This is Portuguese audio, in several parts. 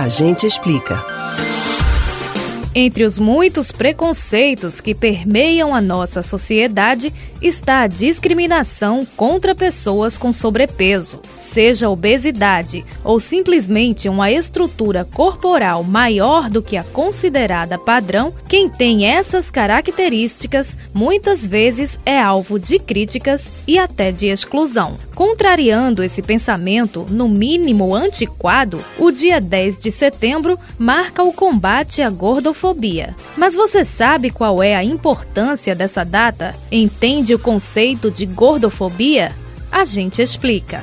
A gente explica. Entre os muitos preconceitos que permeiam a nossa sociedade está a discriminação contra pessoas com sobrepeso seja obesidade ou simplesmente uma estrutura corporal maior do que a considerada padrão, quem tem essas características muitas vezes é alvo de críticas e até de exclusão. Contrariando esse pensamento, no mínimo antiquado, o dia 10 de setembro marca o combate à gordofobia. Mas você sabe qual é a importância dessa data? Entende o conceito de gordofobia? A gente explica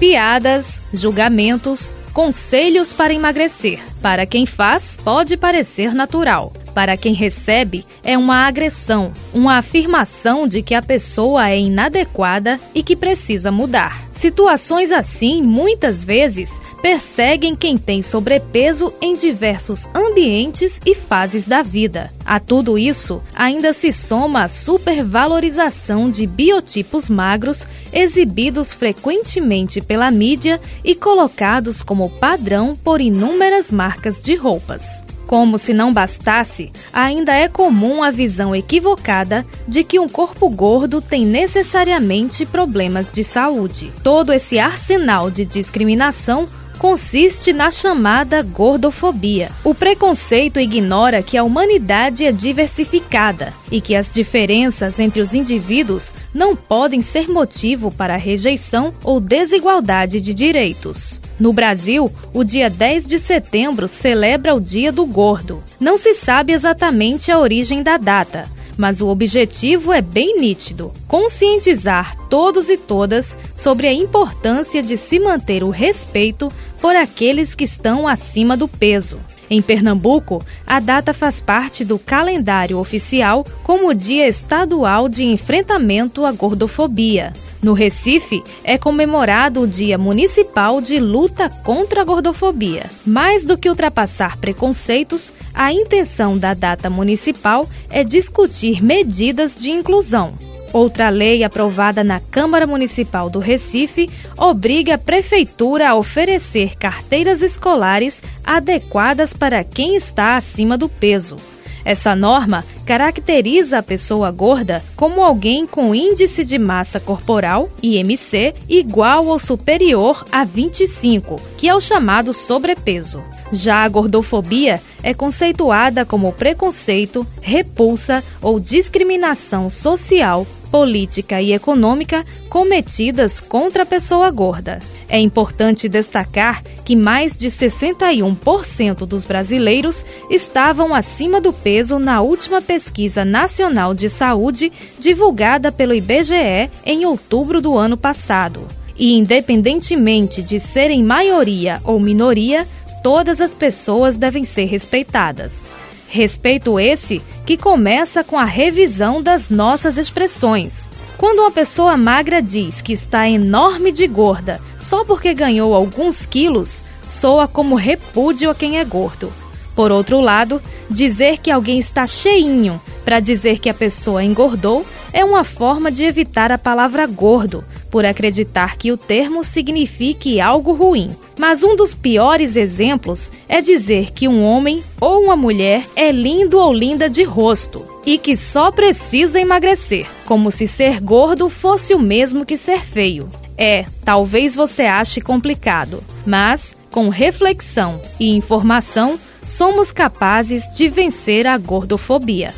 piadas, julgamentos, conselhos para emagrecer. Para quem faz, pode parecer natural. Para quem recebe, é uma agressão, uma afirmação de que a pessoa é inadequada e que precisa mudar. Situações assim, muitas vezes, perseguem quem tem sobrepeso em diversos ambientes e fases da vida. A tudo isso, ainda se soma a supervalorização de biotipos magros exibidos frequentemente pela mídia e colocados como padrão por inúmeras marcas de roupas. Como se não bastasse, ainda é comum a visão equivocada de que um corpo gordo tem necessariamente problemas de saúde. Todo esse arsenal de discriminação consiste na chamada gordofobia. O preconceito ignora que a humanidade é diversificada e que as diferenças entre os indivíduos não podem ser motivo para rejeição ou desigualdade de direitos. No Brasil, o dia 10 de setembro celebra o Dia do Gordo. Não se sabe exatamente a origem da data mas o objetivo é bem nítido: conscientizar todos e todas sobre a importância de se manter o respeito por aqueles que estão acima do peso. Em Pernambuco, a data faz parte do calendário oficial como Dia Estadual de Enfrentamento à Gordofobia. No Recife, é comemorado o Dia Municipal de Luta contra a Gordofobia. Mais do que ultrapassar preconceitos, a intenção da data municipal é discutir medidas de inclusão. Outra lei aprovada na Câmara Municipal do Recife obriga a Prefeitura a oferecer carteiras escolares adequadas para quem está acima do peso. Essa norma caracteriza a pessoa gorda como alguém com índice de massa corporal, IMC, igual ou superior a 25, que é o chamado sobrepeso. Já a gordofobia é conceituada como preconceito, repulsa ou discriminação social política e econômica cometidas contra a pessoa gorda. É importante destacar que mais de 61% dos brasileiros estavam acima do peso na última pesquisa nacional de saúde divulgada pelo IBGE em outubro do ano passado. E, independentemente de serem maioria ou minoria, todas as pessoas devem ser respeitadas. Respeito esse que começa com a revisão das nossas expressões. Quando uma pessoa magra diz que está enorme de gorda só porque ganhou alguns quilos, soa como repúdio a quem é gordo. Por outro lado, dizer que alguém está cheinho para dizer que a pessoa engordou é uma forma de evitar a palavra gordo, por acreditar que o termo signifique algo ruim. Mas um dos piores exemplos é dizer que um homem ou uma mulher é lindo ou linda de rosto e que só precisa emagrecer, como se ser gordo fosse o mesmo que ser feio. É, talvez você ache complicado, mas com reflexão e informação, somos capazes de vencer a gordofobia.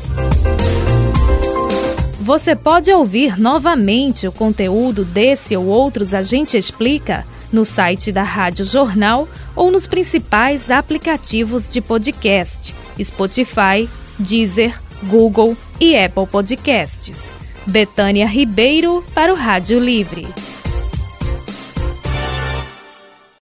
Você pode ouvir novamente o conteúdo desse ou outros A Gente Explica no site da Rádio Jornal ou nos principais aplicativos de podcast: Spotify, Deezer, Google e Apple Podcasts. Betânia Ribeiro para o Rádio Livre.